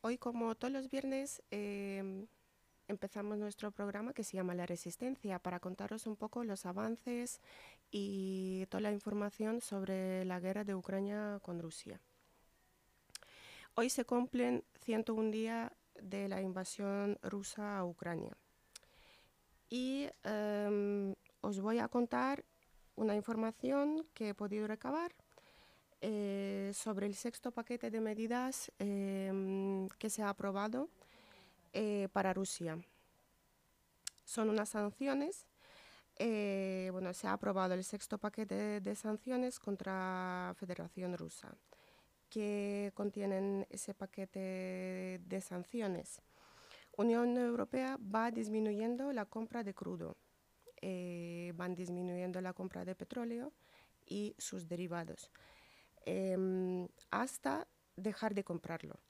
Hoy, como todos los viernes, em, empezamos nuestro programa que se llama La Resistencia para contaros un poco los avances y toda la información sobre la guerra de Ucrania con Rusia. Hoy se cumplen 101 días de la invasión rusa a Ucrania. Y em, os voy a contar una información que he podido recabar eh, sobre el sexto paquete de medidas em, que se ha aprobado eh, para Rusia. Son unas sanciones. Eh, bueno, se ha aprobado el sexto paquete de, sanciones contra Federación Rusa, que contienen ese paquete de sanciones. Unión Europea va disminuyendo la compra de crudo, van disminuyendo la compra de petróleo y sus derivados. Em, hasta dejar de comprarlo.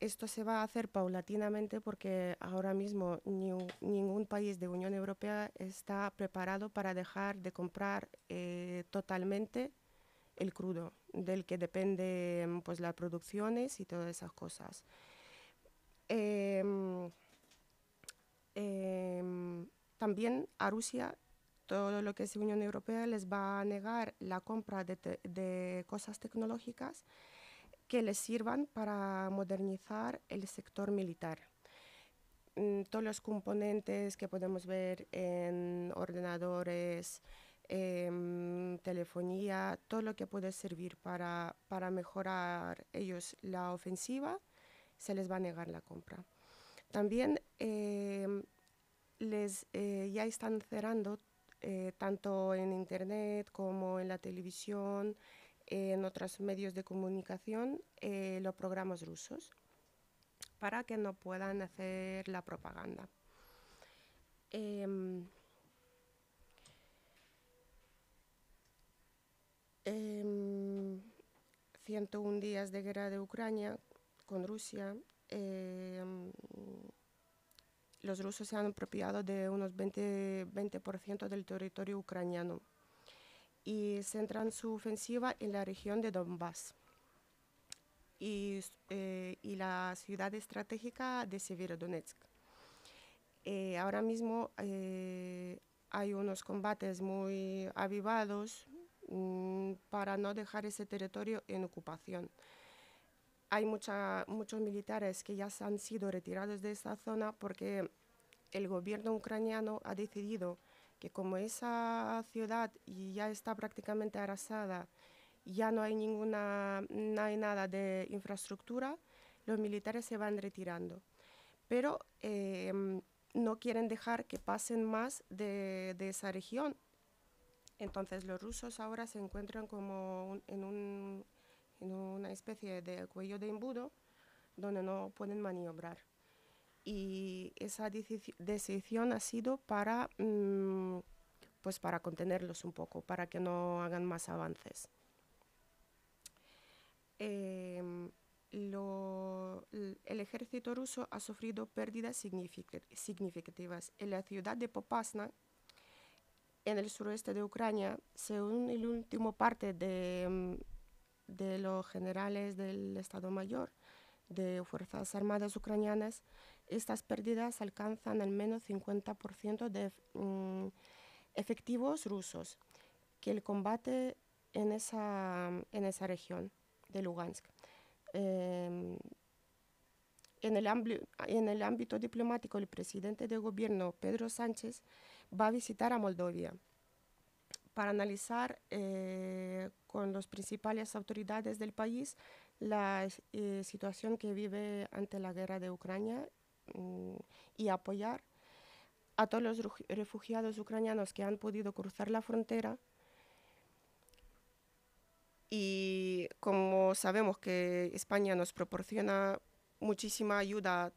Esto se va a hacer paulatinamente porque ahora mismo ningún país de Unión Europea está preparado para dejar de comprar eh, totalmente el crudo, del que depende pues, las producciones y todas esas cosas. Em, em, también a Rusia todo lo que es Unión Europea les va a negar la compra de, cosas tecnológicas que les sirvan para modernizar el sector militar. Mm, todos los componentes que podemos ver en ordenadores, em, telefonía, todo lo que puede servir para, mejorar ellos la ofensiva, se les va a negar la compra. También em, les, eh, ya están cerrando eh, tanto en Internet como en la televisión, en otros medios de comunicación, eh, los programas rusos para que no puedan hacer la propaganda. 101 em, em, días de guerra de Ucrania con Rusia. Em, los rusos se han apropiado de unos 20%, 20 del territorio ucraniano y centran su ofensiva en la región de Donbass y, eh, y la ciudad estratégica de Severodonetsk. Eh, ahora mismo eh, hay unos combates muy avivados mm, para no dejar ese territorio en ocupación hay muchos militares que ya han sido retirados de esa zona porque el gobierno ucraniano ha decidido que como esa ciudad ya está prácticamente arrasada, ya no hay ninguna, no hay nada de infraestructura, los militares se van retirando. Pero em, no quieren dejar que pasen más de, de, esa región. Entonces los rusos ahora se encuentran como en un en una especie de cuello de embudo donde no pueden maniobrar. Y esa decisión ha sido para, mm, pues para contenerlos un poco, para que no hagan más avances. Em, el ejército ruso ha sufrido pérdidas significativas. En la ciudad de Popasna, en el suroeste de Ucrania, según el último parte de, mm, de los generales del Estado Mayor de Fuerzas Armadas ucranianas, estas pérdidas alcanzan al menos 50% de mm, efectivos rusos, que el combate en esa, en esa región de Lugansk. Em, en, el en el ámbito diplomático, el presidente de gobierno, Pedro Sánchez, va a visitar a Moldovia para analizar eh, con las principales autoridades del país la eh, situación que vive ante la guerra de Ucrania mm, y apoyar a todos los refugiados ucranianos que han podido cruzar la frontera. Y como sabemos que España nos proporciona muchísima ayuda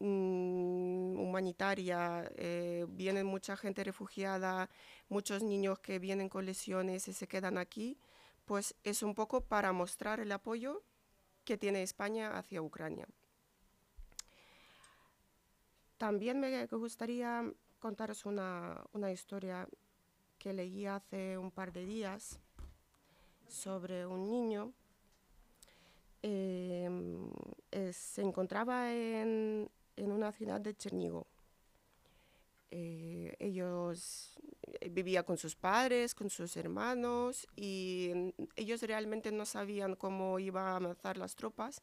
Mm, humanitaria, eh, viene mucha gente refugiada, muchos niños que vienen con lesiones y se quedan aquí, pues es un poco para mostrar el apoyo que tiene España hacia Ucrania. También me gustaría contaros una, una historia que leí hace un par de días sobre un niño em, se encontraba en, en, una ciudad de Chernigo. Eh, ellos eh, vivían con sus padres, con sus hermanos y ellos realmente no sabían cómo iban a avanzar las tropas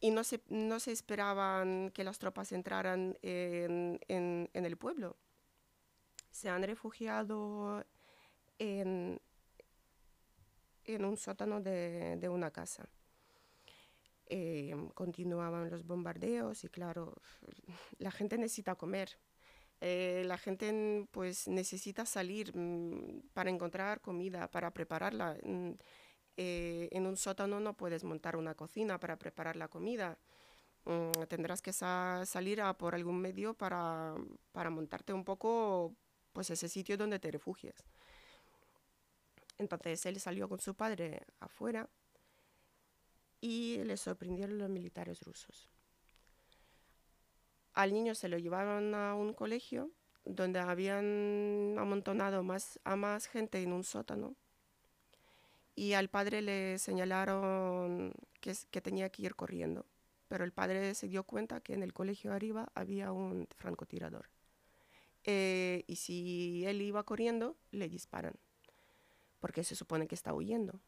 y no se, no se esperaban que las tropas entraran en, el pueblo. Se han refugiado en, en un sótano de una casa. Eh, continuaban los bombardeos y claro, la gente necesita comer. Eh, la gente pues necesita salir mm, para encontrar comida, para prepararla. Mm, eh, en un sótano no puedes montar una cocina para preparar la comida. Mm, tendrás que salir a por algún medio para, para montarte un poco pues ese sitio donde te refugies. Entonces él salió con su padre afuera y le sorprendieron los militares rusos. Al niño se lo llevaron a un colegio donde habían amontonado más, a más gente en un sótano y al padre le señalaron que, tenía que ir corriendo, pero el padre se dio cuenta que en el colegio arriba había un francotirador. Eh, y si él iba corriendo, le disparan porque se supone que está huyendo.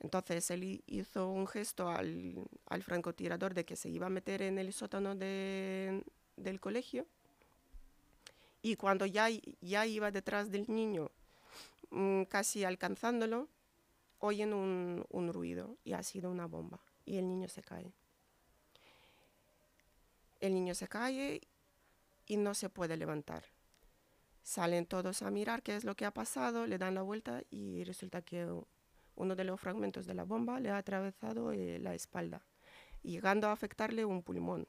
Entonces él hizo un gesto al, al francotirador de que se iba a meter en el sótano de, del colegio y cuando ya, ya iba detrás del niño, mm, casi alcanzándolo, oyen un, un ruido y ha sido una bomba y el niño se cae. El niño se cae y no se puede levantar. Salen todos a mirar qué es lo que ha pasado, le dan la vuelta y resulta que uno de los fragmentos de la bomba le ha atravesado eh, la espalda, llegando a afectarle un pulmón.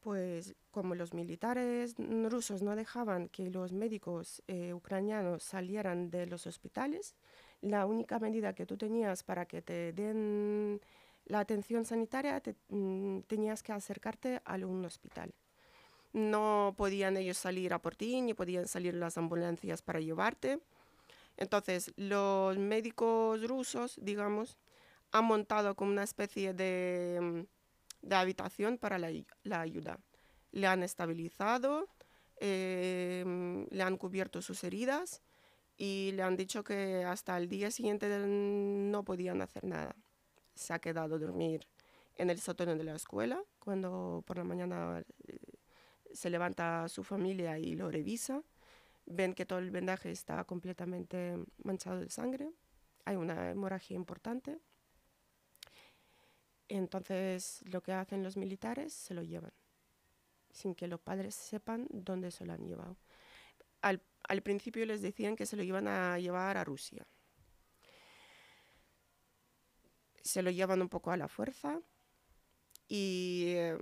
Pues como los militares rusos no dejaban que los médicos eh, ucranianos salieran de los hospitales, la única medida que tú tenías para que te den la atención sanitaria, mm, tenías que acercarte a un hospital no podían ellos salir a por ti, ni podían salir las ambulancias para llevarte. Entonces, los médicos rusos, digamos, han montado como una especie de, de habitación para la, la, ayuda. Le han estabilizado, eh, le han cubierto sus heridas y le han dicho que hasta el día siguiente no podían hacer nada. Se ha quedado a dormir en el sótano de la escuela cuando por la mañana eh, se levanta su familia y lo revisa, ven que todo el vendaje está completamente manchado de sangre, hay una hemorragia importante. Entonces lo que hacen los militares se lo llevan, sin que los padres sepan dónde se lo han llevado. Al, principio les decían que se lo iban a llevar a Rusia. Se lo llevan un poco a la fuerza y eh,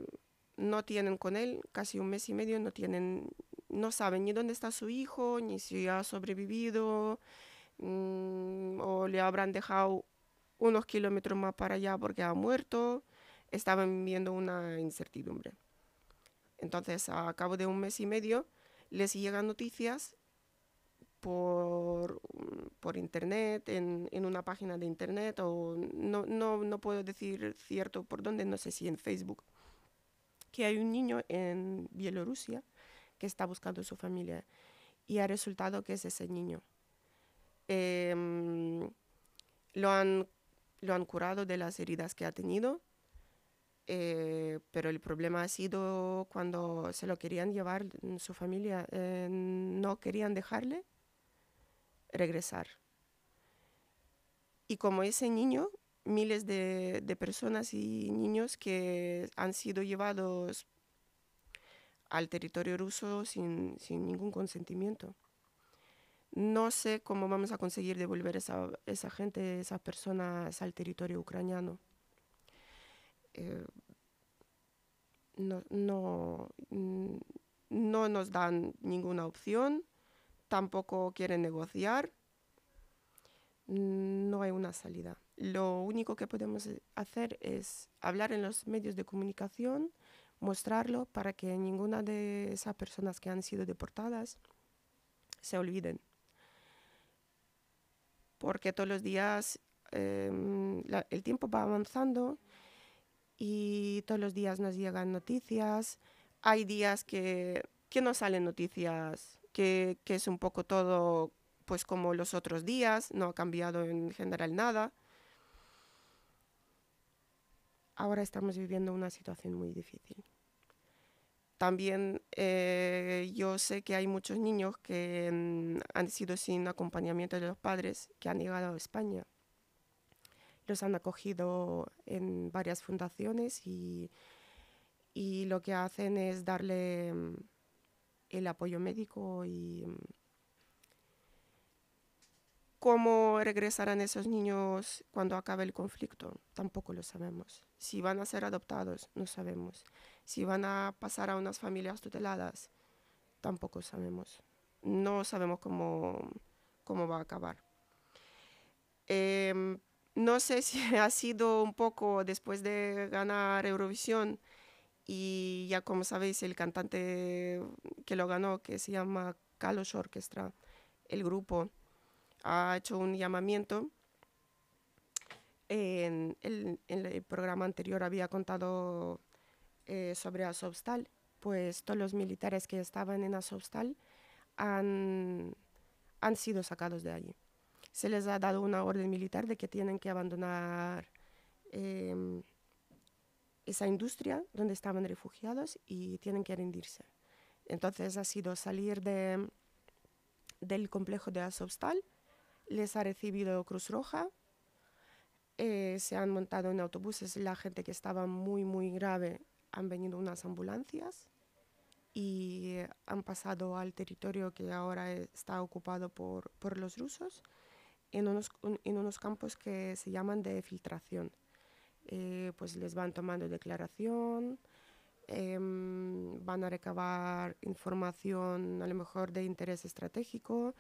no tienen con él casi un mes y medio, no tienen, no saben ni dónde está su hijo, ni si ha sobrevivido, mm, o le habrán dejado unos kilómetros más para allá porque ha muerto. Estaban viviendo una incertidumbre. Entonces, a cabo de un mes y medio, les llegan noticias por, por internet, en, en, una página de internet, o no, no, no puedo decir cierto por dónde, no sé si en Facebook que hay un niño en Bielorrusia que está buscando su familia y ha resultado que es ese niño. Em, lo, han, lo han curado de las heridas que ha tenido, eh, pero el problema ha sido cuando se lo querían llevar su familia, eh, no querían dejarle regresar. Y como ese niño miles de, de, personas y niños que han sido llevados al territorio ruso sin, sin ningún consentimiento. No sé cómo vamos a conseguir devolver esa, esa gente, esas personas al territorio ucraniano. Eh, no, no, no nos dan ninguna opción, tampoco quieren negociar, no hay una salida lo único que podemos eh, hacer es hablar en los medios de comunicación, mostrarlo para que ninguna de esas personas que han sido deportadas se olviden. Porque todos los días em, el tiempo va avanzando y todos los días nos llegan noticias. Hay días que, que no salen noticias, que, que es un poco todo pues como los otros días, no ha cambiado en general nada. Ahora estamos viviendo una situación muy difícil. También eh, yo sé que hay muchos niños que mm, han sido sin acompañamiento de los padres, que han llegado a España. Los han acogido en varias fundaciones y, y lo que hacen es darle mm, el apoyo médico y mm, ¿Cómo regresarán esos niños cuando acabe el conflicto? Tampoco lo sabemos. Si van a ser adoptados, no sabemos. Si van a pasar a unas familias tuteladas, tampoco sabemos. No sabemos cómo, cómo va a acabar. Em, no sé si ha sido un poco después de ganar Eurovisión y ya como sabéis el cantante que lo ganó, que se llama Carlos Orchestra, el grupo, ha hecho un llamamiento. En el, programa anterior había contado eh, sobre Azovstal, pues todos los militares que estaban en Azovstal han, han sido sacados de allí. Se les ha dado una orden militar de que tienen que abandonar em, esa industria donde estaban refugiados y tienen que rendirse. Entonces ha sido salir de, del complejo de Azovstal les ha recibido Cruz Roja, eh, se han montado en autobuses, la gente que estaba muy, muy grave, han venido unas ambulancias y han pasado al territorio que ahora está ocupado por, por los rusos en unos, en unos campos que se llaman de filtración. Eh, pues les van tomando declaración, em, van a recabar información a lo mejor de interés estratégico,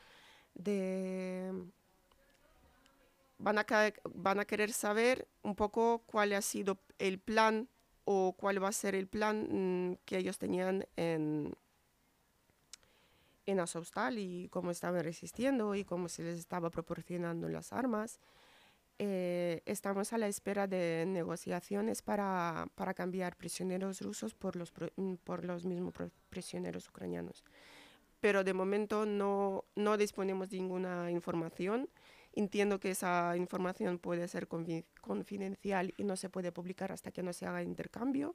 van a, querer saber un poco cuál ha sido el plan o cuál va a ser el plan mm, que ellos tenían en, en Azovstal y cómo estaban resistiendo y cómo se les estaba proporcionando las armas. Eh, estamos a la espera de negociaciones para, para cambiar prisioneros rusos por los, mm, por los mismos prisioneros ucranianos pero de momento no, no disponemos de ninguna información. Entiendo que esa información puede ser confidencial y no se puede publicar hasta que no se haga intercambio.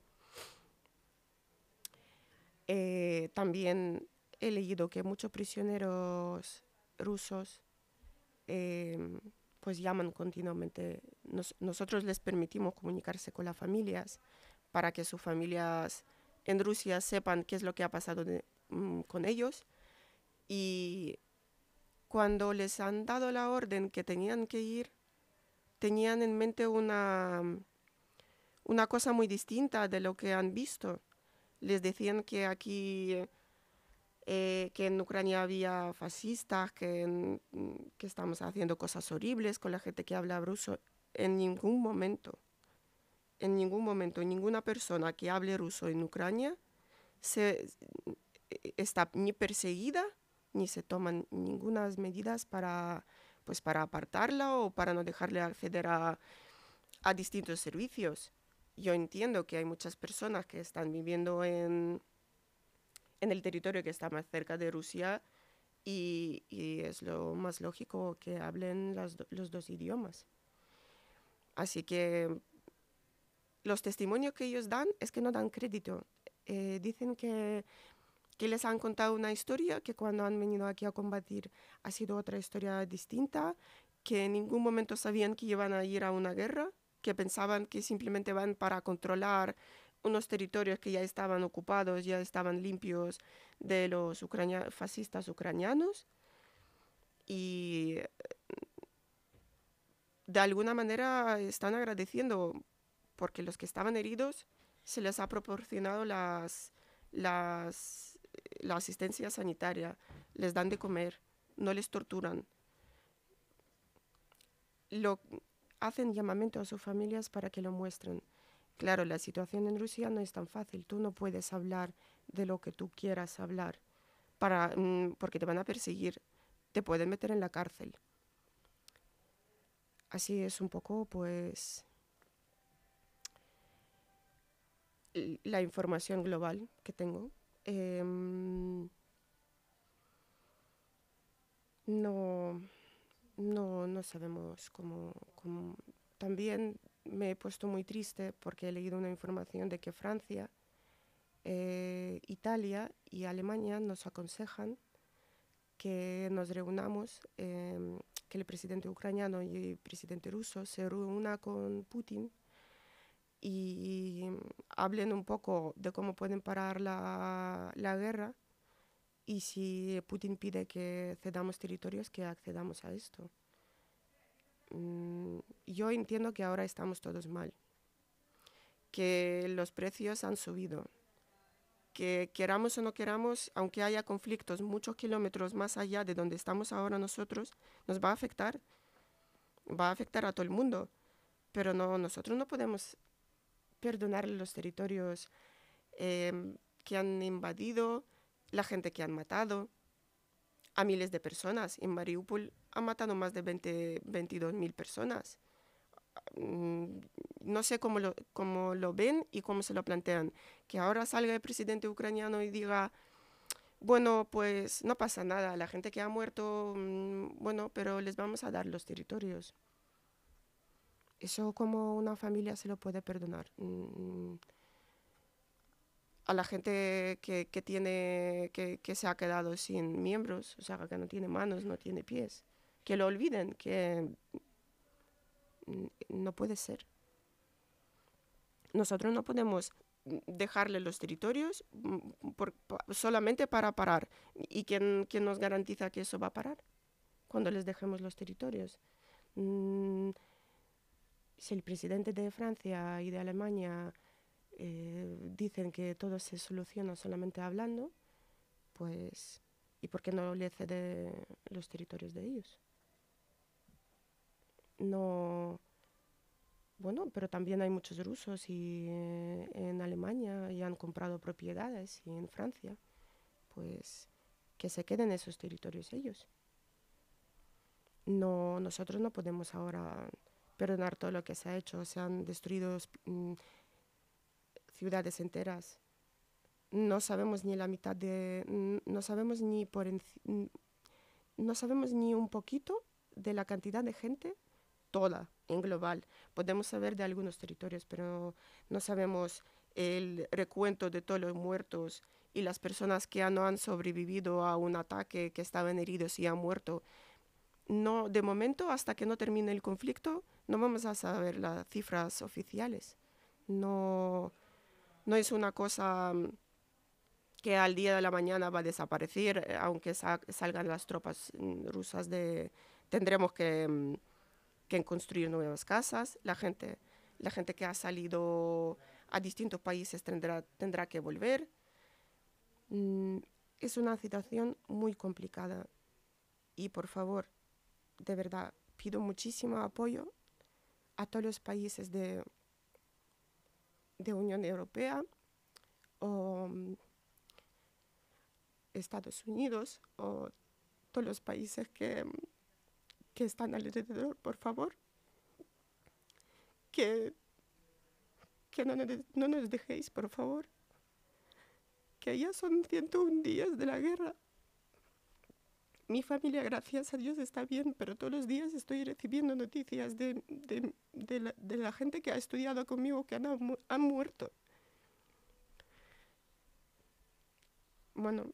Eh, también he leído que muchos prisioneros rusos em, pues llaman continuamente. nosotros les permitimos comunicarse con las familias para que sus familias en Rusia sepan qué es lo que ha pasado mm, con ellos y cuando les han dado la orden que tenían que ir, tenían en mente una, una cosa muy distinta de lo que han visto. Les decían que aquí, eh, que en Ucrania había fascistas, que, que estamos haciendo cosas horribles con la gente que habla ruso. En ningún momento, en ningún momento, ninguna persona que hable ruso en Ucrania se, está ni perseguida ni se toman ninguna medidas para, pues para apartarla o para no dejarle acceder a, a distintos servicios. Yo entiendo que hay muchas personas que están viviendo en, en el territorio que está más cerca de Rusia y, y es lo más lógico que hablen los dos idiomas. Así que los testimonios que ellos dan es que no dan crédito. Eh, dicen que que les han contado una historia que cuando han venido aquí a combatir ha sido otra historia distinta, que en ningún momento sabían que iban a ir a una guerra, que pensaban que simplemente van para controlar unos territorios que ya estaban ocupados, ya estaban limpios de los fascistas ucranianos. Y de alguna manera están agradeciendo porque los que estaban heridos se les ha proporcionado las, las la asistencia sanitaria, les dan de comer, no les torturan. Lo, hacen llamamiento a sus familias para que lo muestren. Claro, la situación en Rusia no es tan fácil. Tú no puedes hablar de lo que tú quieras hablar para, mm, porque te van a perseguir, te pueden meter en la cárcel. así es un poco, pues, la información global que tengo. Em, no, no, no sabemos cómo, También me he puesto muy triste porque he leído una información de que Francia, eh, Italia y Alemania nos aconsejan que nos reunamos, em, que el presidente ucraniano y el presidente ruso se reúnan con Putin y hablen un poco de cómo pueden parar la, la guerra y si Putin pide que cedamos territorios, que accedamos a esto. Mm, yo entiendo que ahora estamos todos mal, que los precios han subido, que queramos o no queramos, aunque haya conflictos muchos kilómetros más allá de donde estamos ahora nosotros, nos va a afectar, va a afectar a todo el mundo, pero no, nosotros no podemos perdonar los territorios em, que han invadido, la gente que han matado, a miles de personas. En Mariupol han matado más de 20, 22 mil personas. Mm, no sé cómo lo, cómo lo ven y cómo se lo plantean. Que ahora salga el presidente ucraniano y diga, bueno, pues no pasa nada, la gente que ha muerto, mm, bueno, pero les vamos a dar los territorios. Eso como una familia se lo puede perdonar. Mm, a la gente que, que tiene, que, que, se ha quedado sin miembros, o sea, que no tiene manos, no tiene pies, que lo olviden, que no puede ser. Nosotros no podemos dejarle los territorios mm, solamente para parar. ¿Y quién, quién, nos garantiza que eso va a parar cuando les dejemos los territorios? Mm, si el presidente de Francia y de Alemania eh, dicen que todo se soluciona solamente hablando, pues, ¿y por qué no le cede los territorios de ellos? No, bueno, pero también hay muchos rusos y, eh, en Alemania y han comprado propiedades y en Francia, pues que se queden esos territorios ellos. No, nosotros no podemos ahora perdonar todo lo que se ha hecho, se han destruido mm, ciudades enteras. No sabemos ni la mitad de, no sabemos ni por no sabemos ni un poquito de la cantidad de gente toda en global. Podemos saber de algunos territorios, pero no sabemos el recuento de todos los muertos y las personas que ya no han sobrevivido a un ataque, que estaban heridos y han muerto. No, de momento, hasta que no termine el conflicto, no vamos a saber las cifras oficiales. No, no es una cosa mm, que al día de la mañana va a desaparecer, eh, aunque salgan las tropas mm, rusas de... Tendremos que, mm, que, construir nuevas casas, la gente, la gente que ha salido a distintos países tendrá, tendrá que volver. es una situación muy complicada y por favor, de verdad, pido muchísimo apoyo a todos los países de, de Unión Europea o mm, Estados Unidos o todos los países que, mm, que están alrededor, por favor, que, que no, no nos dejéis, por favor, que ya son 101 días de la guerra. Mi familia, gracias a Dios, está bien, pero todos los días estoy recibiendo noticias de, de, de, la, de la, gente que ha estudiado conmigo que han, han muerto. Bueno,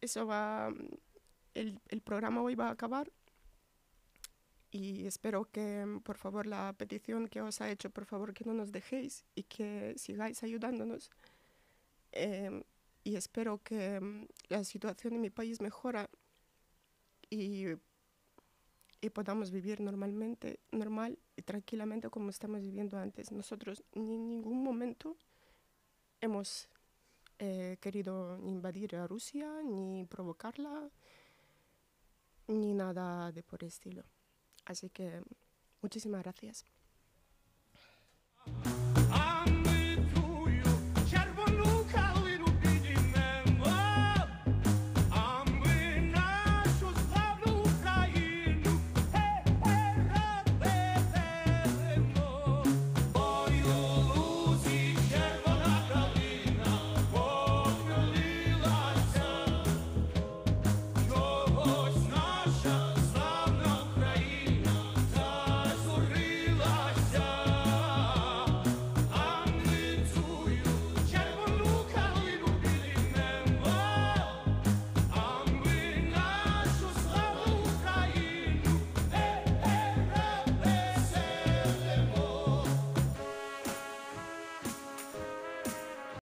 eso va, el, el programa hoy va a acabar y espero que, por favor, la petición que os ha hecho, por favor, que no nos dejéis y que sigáis ayudándonos. Eh, y espero que mm, la situación en mi país mejora y, y podamos vivir normalmente, normal y tranquilamente como estamos viviendo antes. Nosotros ni en ningún momento hemos eh, querido invadir a Rusia, ni provocarla, ni nada de por el estilo. Así que muchísimas gracias.